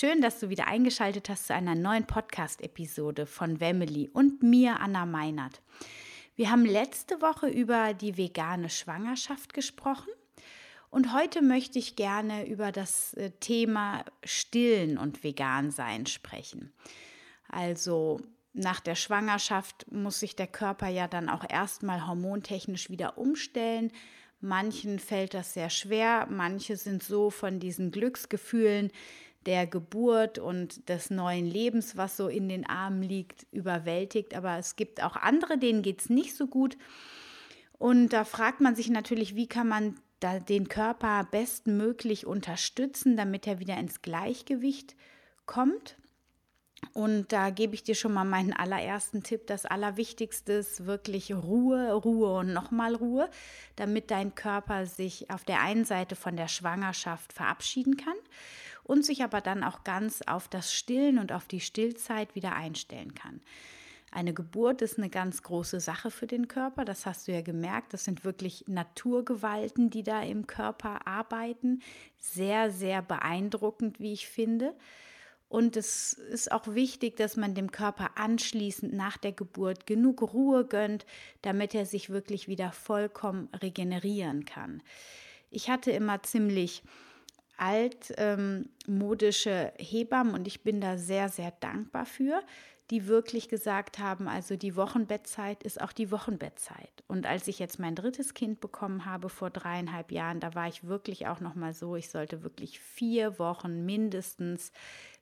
Schön, dass du wieder eingeschaltet hast zu einer neuen Podcast-Episode von Wemily und mir, Anna Meinert. Wir haben letzte Woche über die vegane Schwangerschaft gesprochen und heute möchte ich gerne über das äh, Thema Stillen und Vegan-Sein sprechen. Also nach der Schwangerschaft muss sich der Körper ja dann auch erstmal hormontechnisch wieder umstellen. Manchen fällt das sehr schwer, manche sind so von diesen Glücksgefühlen der Geburt und des neuen Lebens, was so in den Armen liegt, überwältigt. Aber es gibt auch andere, denen geht es nicht so gut. Und da fragt man sich natürlich, wie kann man da den Körper bestmöglich unterstützen, damit er wieder ins Gleichgewicht kommt. Und da gebe ich dir schon mal meinen allerersten Tipp. Das Allerwichtigste ist wirklich Ruhe, Ruhe und nochmal Ruhe, damit dein Körper sich auf der einen Seite von der Schwangerschaft verabschieden kann und sich aber dann auch ganz auf das Stillen und auf die Stillzeit wieder einstellen kann. Eine Geburt ist eine ganz große Sache für den Körper, das hast du ja gemerkt. Das sind wirklich Naturgewalten, die da im Körper arbeiten. Sehr, sehr beeindruckend, wie ich finde. Und es ist auch wichtig, dass man dem Körper anschließend nach der Geburt genug Ruhe gönnt, damit er sich wirklich wieder vollkommen regenerieren kann. Ich hatte immer ziemlich altmodische ähm, Hebammen und ich bin da sehr, sehr dankbar für, die wirklich gesagt haben, also die Wochenbettzeit ist auch die Wochenbettzeit. Und als ich jetzt mein drittes Kind bekommen habe vor dreieinhalb Jahren, da war ich wirklich auch noch mal so, ich sollte wirklich vier Wochen mindestens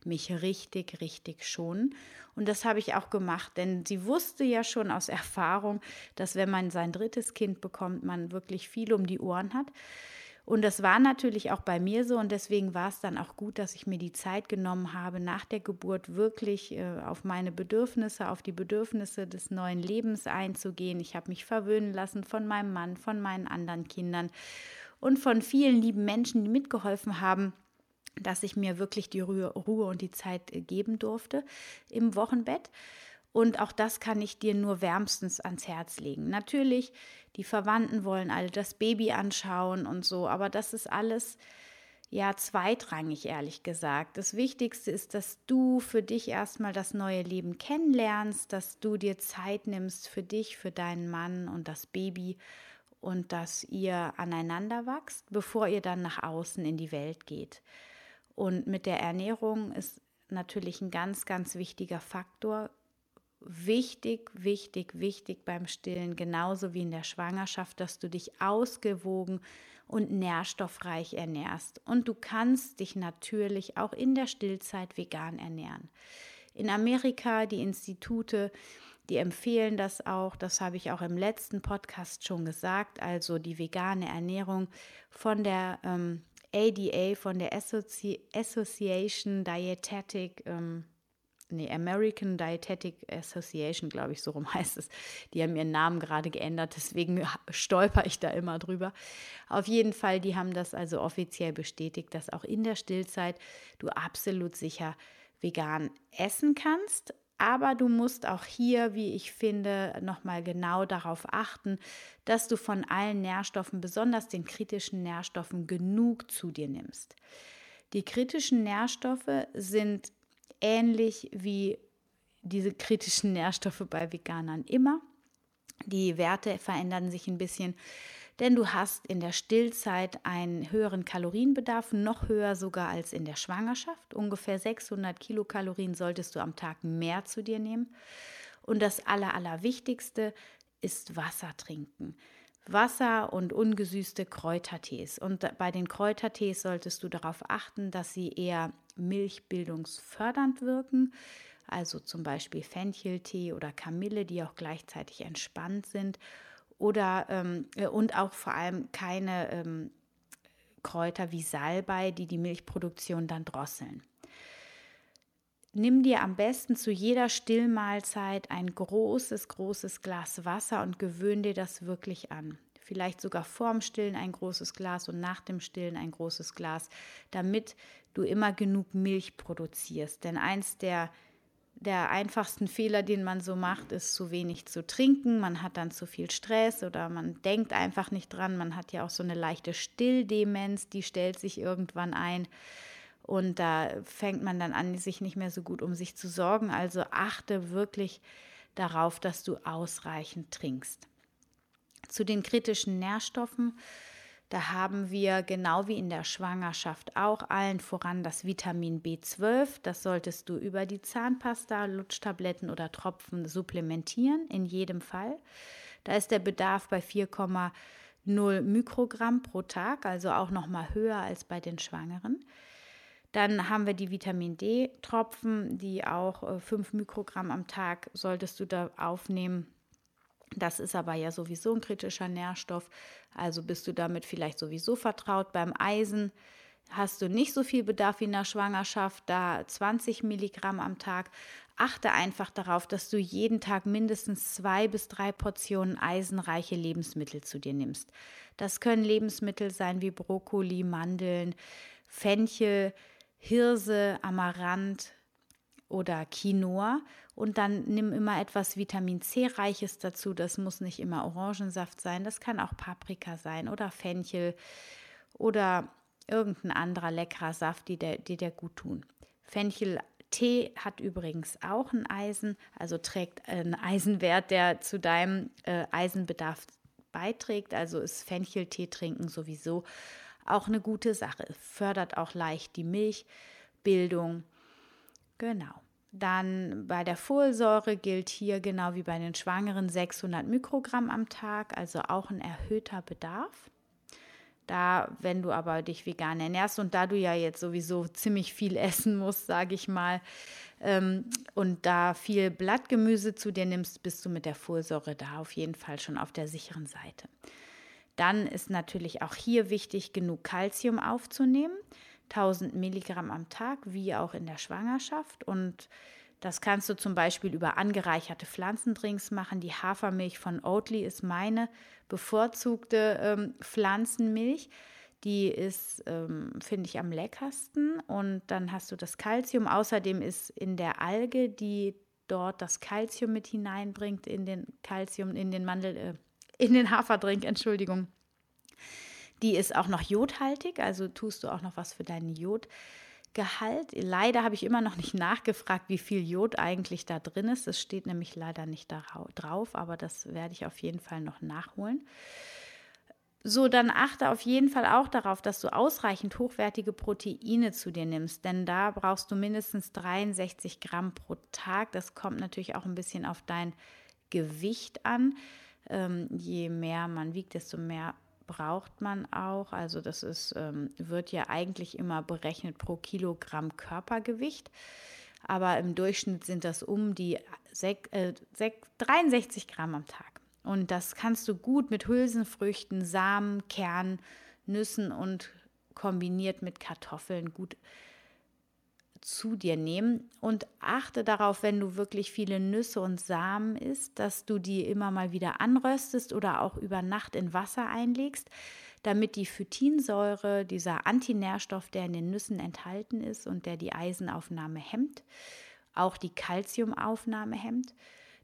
mich richtig, richtig schonen. Und das habe ich auch gemacht, denn sie wusste ja schon aus Erfahrung, dass wenn man sein drittes Kind bekommt, man wirklich viel um die Ohren hat. Und das war natürlich auch bei mir so und deswegen war es dann auch gut, dass ich mir die Zeit genommen habe, nach der Geburt wirklich äh, auf meine Bedürfnisse, auf die Bedürfnisse des neuen Lebens einzugehen. Ich habe mich verwöhnen lassen von meinem Mann, von meinen anderen Kindern und von vielen lieben Menschen, die mitgeholfen haben dass ich mir wirklich die Ruhe, und die Zeit äh, geben durfte im Wochenbett. Und auch das kann ich dir nur wärmstens ans Herz legen. Natürlich, die Verwandten wollen alle das Baby anschauen und so, aber das ist alles ja zweitrangig, ehrlich gesagt. Das Wichtigste ist, dass du für dich erstmal das neue Leben kennenlernst, dass du dir Zeit nimmst für dich, für deinen Mann und das Baby und dass ihr aneinander wächst, bevor ihr dann nach außen in die Welt geht. Und mit der Ernährung ist natürlich ein ganz, ganz wichtiger Faktor wichtig, wichtig, wichtig beim Stillen, genauso wie in der Schwangerschaft, dass du dich ausgewogen und nährstoffreich ernährst. Und du kannst dich natürlich auch in der Stillzeit vegan ernähren. In Amerika, die Institute, die empfehlen das auch, das habe ich auch im letzten Podcast schon gesagt, also die vegane Ernährung von der ähm, ADA, von der Associ Association Dietetic ähm, nee, American Dietetic Association, glaube ich, so rum heißt es. Die haben ihren Namen gerade geändert, deswegen stolper ich da immer drüber. Auf jeden Fall, die haben das also offiziell bestätigt, dass auch in der Stillzeit du absolut sicher vegan essen kannst. Aber du musst auch hier, wie ich finde, nochmal genau darauf achten, dass du von allen Nährstoffen, besonders den kritischen Nährstoffen, genug zu dir nimmst. Die kritischen Nährstoffe sind ähnlich wie diese kritischen Nährstoffe bei Veganern immer. Die Werte verändern sich ein bisschen, denn du hast in der Stillzeit einen höheren Kalorienbedarf, noch höher sogar als in der Schwangerschaft. Ungefähr 600 Kilokalorien solltest du am Tag mehr zu dir nehmen. Und das Aller, Allerwichtigste ist Wasser trinken. Wasser und ungesüßte Kräutertees. Und bei den Kräutertees solltest du darauf achten, dass sie eher milchbildungsfördernd wirken, also zum Beispiel Fencheltee oder Kamille, die auch gleichzeitig entspannt sind, oder ähm, äh, und auch vor allem keine ähm, Kräuter wie Salbei, die die Milchproduktion dann drosseln. Nimm dir am besten zu jeder Stillmahlzeit ein großes, großes Glas Wasser und gewöhn dir das wirklich an. Vielleicht sogar vorm Stillen ein großes Glas und nach dem Stillen ein großes Glas, damit du immer genug Milch produzierst. Denn eins der der einfachsten Fehler, den man so macht, ist zu wenig zu trinken. Man hat dann zu viel Stress oder man denkt einfach nicht dran. Man hat ja auch so eine leichte Stilldemenz, die stellt sich irgendwann ein. Und da fängt man dann an, sich nicht mehr so gut um sich zu sorgen. Also achte wirklich darauf, dass du ausreichend trinkst. Zu den kritischen Nährstoffen, da haben wir genau wie in der Schwangerschaft auch allen voran das Vitamin B12. Das solltest du über die Zahnpasta, Lutschtabletten oder Tropfen supplementieren, in jedem Fall. Da ist der Bedarf bei 4,0 Mikrogramm pro Tag, also auch noch mal höher als bei den Schwangeren. Dann haben wir die Vitamin D-Tropfen, die auch 5 äh, Mikrogramm am Tag solltest du da aufnehmen. Das ist aber ja sowieso ein kritischer Nährstoff, also bist du damit vielleicht sowieso vertraut. Beim Eisen hast du nicht so viel Bedarf wie in der Schwangerschaft, da 20 Milligramm am Tag. Achte einfach darauf, dass du jeden Tag mindestens zwei bis drei Portionen eisenreiche Lebensmittel zu dir nimmst. Das können Lebensmittel sein wie Brokkoli, Mandeln, Fenchel, Hirse, Amaranth oder Quinoa. Und dann nimm immer etwas Vitamin C-reiches dazu. Das muss nicht immer Orangensaft sein. Das kann auch Paprika sein oder Fenchel oder irgendein anderer leckerer Saft, die dir, die dir gut tun. Fenchel Tee hat übrigens auch ein Eisen, also trägt einen Eisenwert, der zu deinem äh, Eisenbedarf beiträgt. Also ist Fencheltee trinken sowieso auch eine gute Sache. Fördert auch leicht die Milchbildung. Genau. Dann bei der Folsäure gilt hier genau wie bei den Schwangeren 600 Mikrogramm am Tag, also auch ein erhöhter Bedarf. Da, wenn du aber dich vegan ernährst und da du ja jetzt sowieso ziemlich viel essen musst, sage ich mal, ähm, und da viel Blattgemüse zu dir nimmst, bist du mit der Folsäure da auf jeden Fall schon auf der sicheren Seite. Dann ist natürlich auch hier wichtig, genug Kalzium aufzunehmen. 1000 Milligramm am Tag, wie auch in der Schwangerschaft. Und das kannst du zum Beispiel über angereicherte Pflanzendrinks machen. Die Hafermilch von Oatly ist meine bevorzugte ähm, Pflanzenmilch. Die ist, ähm, finde ich, am leckersten. Und dann hast du das Kalzium. Außerdem ist in der Alge, die dort das Kalzium mit hineinbringt, in den Kalzium, in den Mandel, äh, in den Haferdrink, Entschuldigung. Die ist auch noch jodhaltig, also tust du auch noch was für deinen Jodgehalt. Leider habe ich immer noch nicht nachgefragt, wie viel Jod eigentlich da drin ist. Es steht nämlich leider nicht drauf, aber das werde ich auf jeden Fall noch nachholen. So, dann achte auf jeden Fall auch darauf, dass du ausreichend hochwertige Proteine zu dir nimmst, denn da brauchst du mindestens 63 Gramm pro Tag. Das kommt natürlich auch ein bisschen auf dein Gewicht an. Ähm, je mehr man wiegt, desto mehr braucht man auch. Also das ist, ähm, wird ja eigentlich immer berechnet pro Kilogramm Körpergewicht. Aber im Durchschnitt sind das um die 6, äh, 6, 63 Gramm am Tag. Und das kannst du gut mit Hülsenfrüchten, Samen, Kernen, Nüssen und kombiniert mit Kartoffeln gut zu dir nehmen und achte darauf, wenn du wirklich viele Nüsse und Samen isst, dass du die immer mal wieder anröstest oder auch über Nacht in Wasser einlegst, damit die Phytinsäure, dieser Antinährstoff, der in den Nüssen enthalten ist und der die Eisenaufnahme hemmt, auch die Kalziumaufnahme hemmt,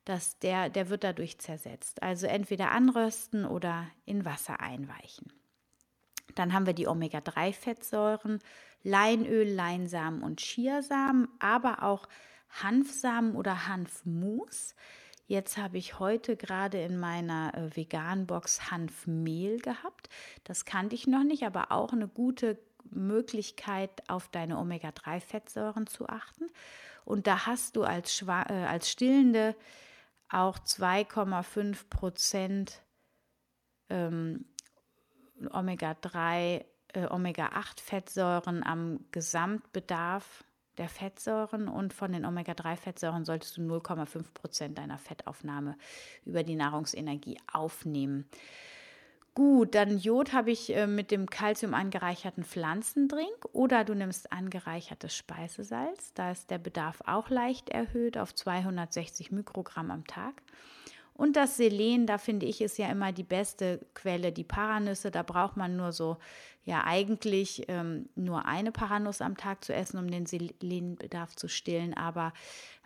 dass der, der wird dadurch zersetzt. Also entweder anrösten oder in Wasser einweichen. Dann haben wir die Omega-3-Fettsäuren, Leinöl, Leinsamen und Chiasamen, aber auch Hanfsamen oder Hanfmus. Jetzt habe ich heute gerade in meiner äh, Vegan-Box Hanfmehl gehabt. Das kannte ich noch nicht, aber auch eine gute Möglichkeit, auf deine Omega-3-Fettsäuren zu achten. Und da hast du als, Schwa äh, als Stillende auch 2,5 Prozent ähm, Omega-3 äh, Omega-8-Fettsäuren am Gesamtbedarf der Fettsäuren und von den Omega-3-Fettsäuren solltest du 0,5 Prozent deiner Fettaufnahme über die Nahrungsenergie aufnehmen. Gut, dann Jod habe ich äh, mit dem Kalzium angereicherten Pflanzendrink oder du nimmst angereichertes Speisesalz. Da ist der Bedarf auch leicht erhöht auf 260 Mikrogramm am Tag. Und das Selen, da finde ich, ist ja immer die beste Quelle, die Paranüsse. Da braucht man nur so, ja, eigentlich ähm, nur eine Paranuss am Tag zu essen, um den Selenbedarf zu stillen. Aber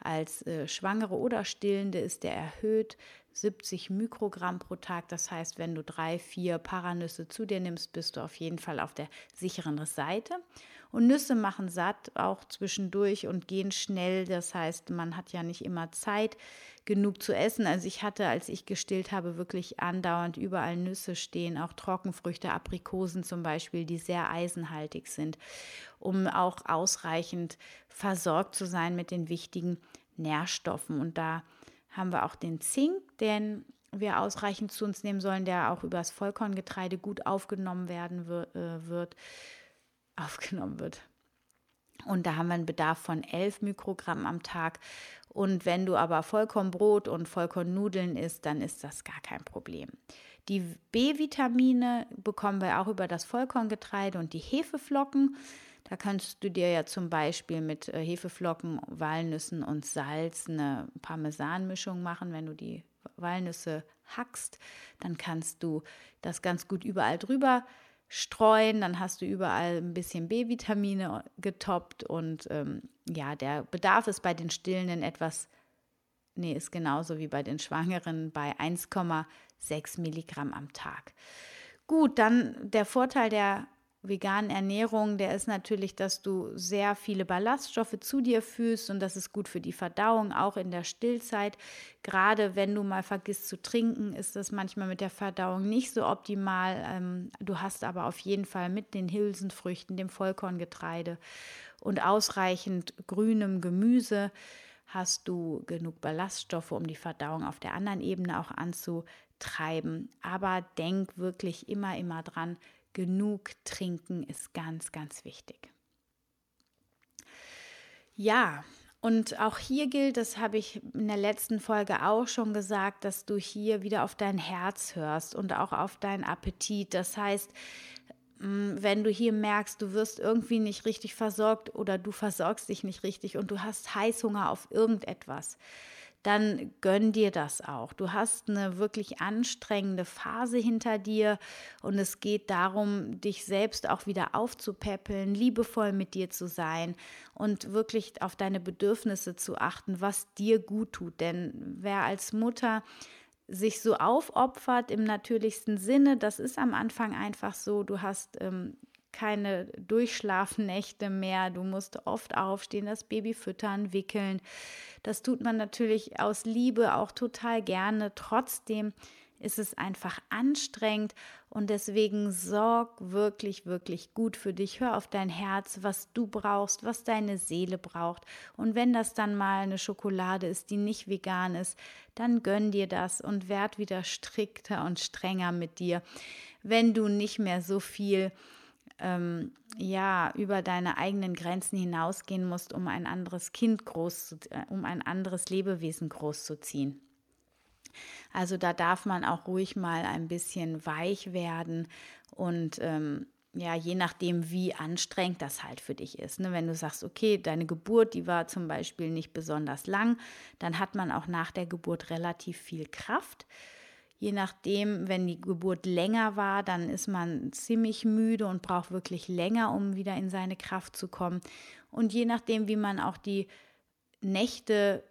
als äh, Schwangere oder Stillende ist der erhöht 70 Mikrogramm pro Tag. Das heißt, wenn du drei, vier Paranüsse zu dir nimmst, bist du auf jeden Fall auf der sicheren Seite. Und Nüsse machen satt, auch zwischendurch und gehen schnell. Das heißt, man hat ja nicht immer Zeit, genug zu essen. Also ich hatte, als ich gestillt habe, wirklich andauernd überall Nüsse stehen, auch Trockenfrüchte, Aprikosen zum Beispiel, die sehr eisenhaltig sind, um auch ausreichend versorgt zu sein mit den wichtigen Nährstoffen. Und da haben wir auch den Zink, den wir ausreichend zu uns nehmen sollen, der auch übers Vollkorngetreide gut aufgenommen werden äh, wird. Aufgenommen wird. Und da haben wir einen Bedarf von 11 Mikrogramm am Tag. Und wenn du aber Vollkornbrot und Vollkornnudeln isst, dann ist das gar kein Problem. Die B-Vitamine bekommen wir auch über das Vollkorngetreide und die Hefeflocken. Da kannst du dir ja zum Beispiel mit äh, Hefeflocken, Walnüssen und Salz eine Parmesanmischung machen. Wenn du die Walnüsse hackst, dann kannst du das ganz gut überall drüber streuen. Dann hast du überall ein bisschen B-Vitamine getoppt und ähm, ja, der Bedarf ist bei den Stillenden etwas, nee, ist genauso wie bei den Schwangeren bei 1,6 Milligramm am Tag. Gut, dann der Vorteil der veganen Ernährung, der ist natürlich, dass du sehr viele Ballaststoffe zu dir fühlst und das ist gut für die Verdauung, auch in der Stillzeit. Gerade wenn du mal vergisst zu trinken, ist das manchmal mit der Verdauung nicht so optimal. Ähm, du hast aber auf jeden Fall mit den Hülsenfrüchten, dem Vollkorngetreide und ausreichend grünem Gemüse hast du genug Ballaststoffe, um die Verdauung auf der anderen Ebene auch anzutreiben. Aber denk wirklich immer, immer dran, genug trinken ist ganz, ganz wichtig. Ja, und auch hier gilt, das habe ich in der letzten Folge auch schon gesagt, dass du hier wieder auf dein Herz hörst und auch auf deinen Appetit. Das heißt, mm, wenn du hier merkst, du wirst irgendwie nicht richtig versorgt oder du versorgst dich nicht richtig und du hast Heißhunger auf irgendetwas, dann gönn dir das auch. Du hast eine wirklich anstrengende Phase hinter dir und es geht darum, dich selbst auch wieder aufzupäppeln, liebevoll mit dir zu sein und wirklich auf deine Bedürfnisse zu achten, was dir gut tut. Denn wer als Mutter sich so aufopfert im natürlichsten Sinne, das ist am Anfang einfach so, du hast ähm, keine Durchschlafnächte mehr. Du musst oft aufstehen, das Baby füttern, wickeln. Das tut man natürlich aus Liebe auch total gerne. Trotzdem ist es einfach anstrengend und deswegen sorg wirklich, wirklich gut für dich. Hör auf dein Herz, was du brauchst, was deine Seele braucht. Und wenn das dann mal eine Schokolade ist, die nicht vegan ist, dann gönn dir das und werd wieder strikter und strenger mit dir, wenn du nicht mehr so viel ähm, ja über deine eigenen Grenzen hinausgehen musst, um ein anderes Kind groß, äh, um ein anderes Lebewesen großzuziehen. Also da darf man auch ruhig mal ein bisschen weich werden und ähm, ja, je nachdem, wie anstrengend das halt für dich ist. Ne? Wenn du sagst, okay, deine Geburt, die war zum Beispiel nicht besonders lang, dann hat man auch nach der Geburt relativ viel Kraft. Je nachdem, wenn die Geburt länger war, dann ist man ziemlich müde und braucht wirklich länger, um wieder in seine Kraft zu kommen. Und je nachdem, wie man auch die Nächte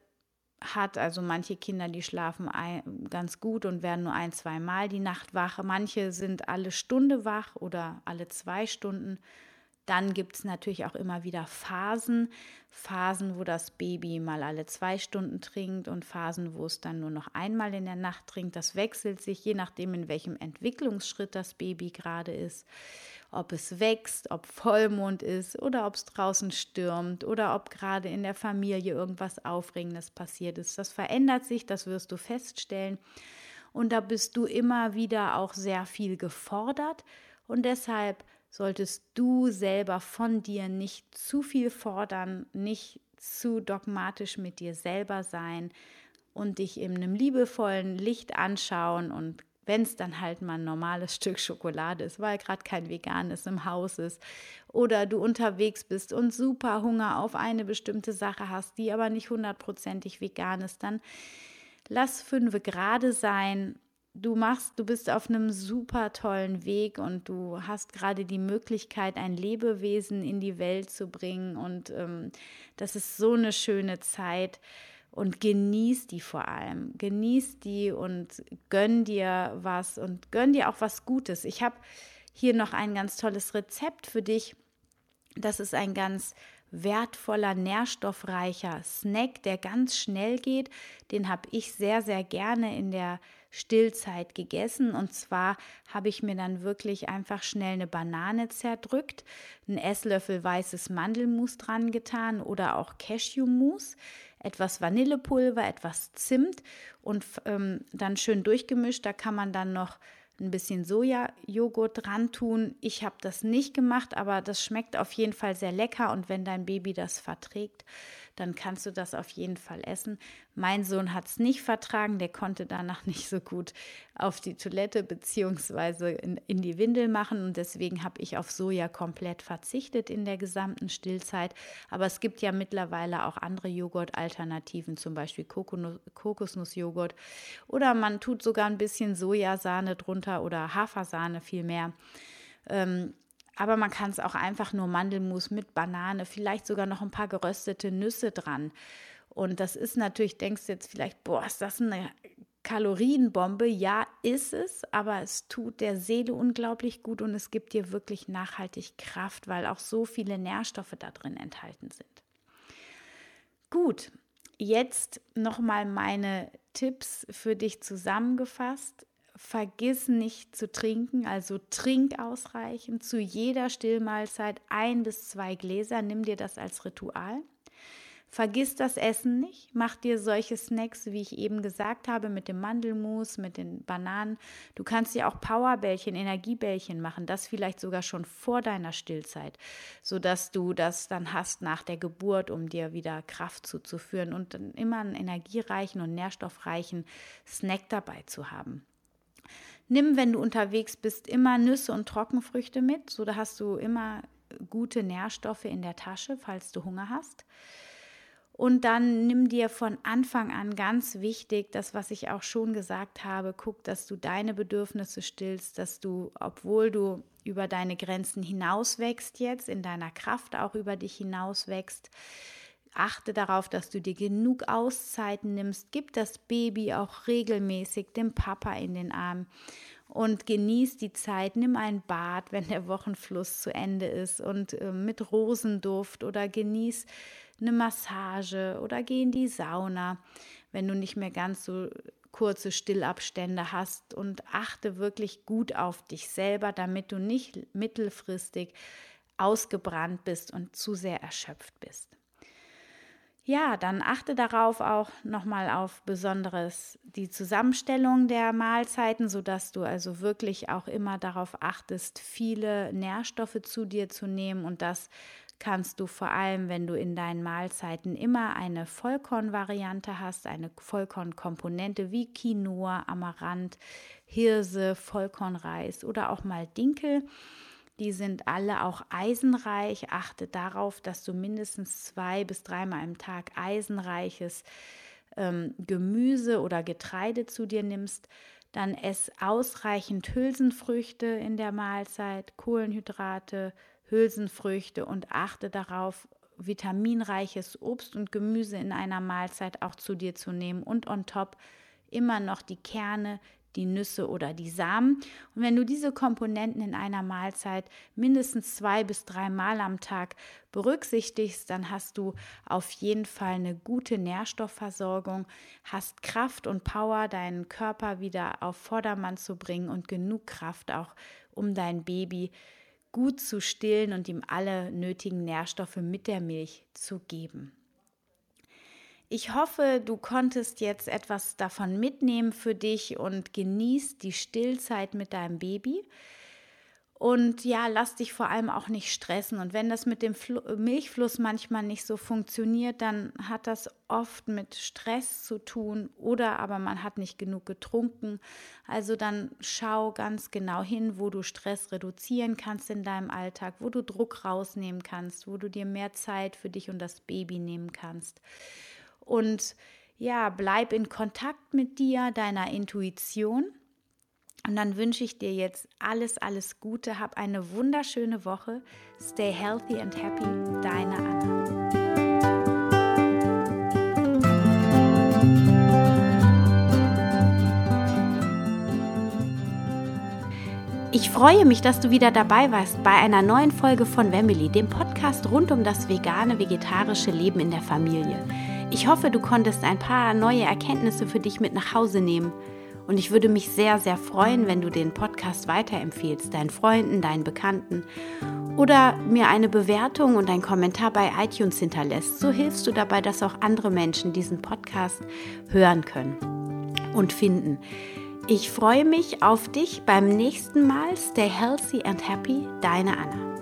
hat, also manche Kinder, die schlafen ein, ganz gut und werden nur ein, zwei Mal die Nacht wach. Manche sind alle Stunde wach oder alle zwei Stunden. Dann gibt es natürlich auch immer wieder Phasen. Phasen, wo das Baby mal alle zwei Stunden trinkt und Phasen, wo es dann nur noch einmal in der Nacht trinkt. Das wechselt sich, je nachdem, in welchem Entwicklungsschritt das Baby gerade ist. Ob es wächst, ob Vollmond ist oder ob es draußen stürmt oder ob gerade in der Familie irgendwas Aufregendes passiert ist. Das verändert sich, das wirst du feststellen. Und da bist du immer wieder auch sehr viel gefordert. Und deshalb solltest du selber von dir nicht zu viel fordern, nicht zu dogmatisch mit dir selber sein und dich in einem liebevollen Licht anschauen und wenn es dann halt mal ein normales Stück Schokolade ist, weil gerade kein veganes im Haus ist oder du unterwegs bist und super Hunger auf eine bestimmte Sache hast, die aber nicht hundertprozentig vegan ist, dann lass fünf gerade sein. Du machst, du bist auf einem super tollen Weg und du hast gerade die Möglichkeit, ein Lebewesen in die Welt zu bringen und ähm, das ist so eine schöne Zeit und genieß die vor allem. Genieß die und gönn dir was und gönn dir auch was Gutes. Ich habe hier noch ein ganz tolles Rezept für dich. Das ist ein ganz wertvoller, nährstoffreicher Snack, der ganz schnell geht. Den habe ich sehr, sehr gerne in der Stillzeit gegessen. Und zwar habe ich mir dann wirklich einfach schnell eine Banane zerdrückt, einen Esslöffel weißes Mandelmus dran getan oder auch Cashewmus etwas Vanillepulver, etwas Zimt und ähm, dann schön durchgemischt. Da kann man dann noch ein bisschen Sojajoghurt dran tun. Ich habe das nicht gemacht, aber das schmeckt auf jeden Fall sehr lecker und wenn dein Baby das verträgt, dann kannst du das auf jeden Fall essen. Mein Sohn hat es nicht vertragen, der konnte danach nicht so gut auf die Toilette bzw. In, in die Windel machen und deswegen habe ich auf Soja komplett verzichtet in der gesamten Stillzeit. Aber es gibt ja mittlerweile auch andere Joghurt-Alternativen, zum Beispiel Kokosnussjoghurt oder man tut sogar ein bisschen Sojasahne drunter oder Hafersahne vielmehr. Ähm, aber man kann es auch einfach nur Mandelmus mit Banane, vielleicht sogar noch ein paar geröstete Nüsse dran. Und das ist natürlich, denkst du jetzt vielleicht, boah, ist das eine Kalorienbombe? Ja, ist es, aber es tut der Seele unglaublich gut und es gibt dir wirklich nachhaltig Kraft, weil auch so viele Nährstoffe da drin enthalten sind. Gut, jetzt nochmal meine Tipps für dich zusammengefasst vergiss nicht zu trinken, also trink ausreichend. Zu jeder Stillmahlzeit ein bis zwei Gläser, nimm dir das als Ritual. Vergiss das Essen nicht, mach dir solche Snacks, wie ich eben gesagt habe, mit dem Mandelmus, mit den Bananen. Du kannst dir auch Powerbällchen, Energiebällchen machen, das vielleicht sogar schon vor deiner Stillzeit, sodass du das dann hast nach der Geburt, um dir wieder Kraft zuzuführen und dann immer einen energiereichen und nährstoffreichen Snack dabei zu haben. Nimm, wenn du unterwegs bist, immer Nüsse und Trockenfrüchte mit. So da hast du immer gute Nährstoffe in der Tasche, falls du Hunger hast. Und dann nimm dir von Anfang an ganz wichtig, das, was ich auch schon gesagt habe, guck, dass du deine Bedürfnisse stillst, dass du, obwohl du über deine Grenzen hinaus wächst jetzt, in deiner Kraft auch über dich hinaus wächst, Achte darauf, dass du dir genug Auszeiten nimmst. Gib das Baby auch regelmäßig dem Papa in den Arm und genieß die Zeit. Nimm ein Bad, wenn der Wochenfluss zu Ende ist und äh, mit Rosenduft oder genieß eine Massage oder geh in die Sauna, wenn du nicht mehr ganz so kurze Stillabstände hast und achte wirklich gut auf dich selber, damit du nicht mittelfristig ausgebrannt bist und zu sehr erschöpft bist ja, dann achte darauf auch nochmal auf besonderes die Zusammenstellung der Mahlzeiten, sodass du also wirklich auch immer darauf achtest, viele Nährstoffe zu dir zu nehmen. Und das kannst du vor allem, wenn du in deinen Mahlzeiten immer eine Vollkornvariante hast, eine Vollkornkomponente wie Quinoa, Amaranth, Hirse, Vollkornreis oder auch mal Dinkel die sind alle auch eisenreich. Achte darauf, dass du mindestens zwei bis dreimal im Tag eisenreiches ähm, Gemüse oder Getreide zu dir nimmst. Dann ess ausreichend Hülsenfrüchte in der Mahlzeit, Kohlenhydrate, Hülsenfrüchte und achte darauf, vitaminreiches Obst und Gemüse in einer Mahlzeit auch zu dir zu nehmen und on top immer noch die Kerne, die Nüsse oder die Samen. Und wenn du diese Komponenten in einer Mahlzeit mindestens zwei bis drei Mal am Tag berücksichtigst, dann hast du auf jeden Fall eine gute Nährstoffversorgung, hast Kraft und Power, deinen Körper wieder auf Vordermann zu bringen und genug Kraft auch, um dein Baby gut zu stillen und ihm alle nötigen Nährstoffe mit der Milch zu geben. Ich hoffe, du konntest jetzt etwas davon mitnehmen für dich und genießt die Stillzeit mit deinem Baby. Und ja, lass dich vor allem auch nicht stressen. Und wenn das mit dem Fl Milchfluss manchmal nicht so funktioniert, dann hat das oft mit Stress zu tun oder aber man hat nicht genug getrunken. Also dann schau ganz genau hin, wo du Stress reduzieren kannst in deinem Alltag, wo du Druck rausnehmen kannst, wo du dir mehr Zeit für dich und das Baby nehmen kannst. Und ja, bleib in Kontakt mit dir, deiner Intuition und dann wünsche ich dir jetzt alles, alles Gute. Hab eine wunderschöne Woche. Stay healthy and happy. Deine Anna. Ich freue mich, dass du wieder dabei warst bei einer neuen Folge von Family, dem Podcast rund um das vegane, vegetarische Leben in der Familie. Ich hoffe, du konntest ein paar neue Erkenntnisse für dich mit nach Hause nehmen. Und ich würde mich sehr, sehr freuen, wenn du den Podcast weiterempfehlst, deinen Freunden, deinen Bekannten oder mir eine Bewertung und einen Kommentar bei iTunes hinterlässt. So hilfst du dabei, dass auch andere Menschen diesen Podcast hören können und finden. Ich freue mich auf dich beim nächsten Mal. Stay healthy and happy, deine Anna.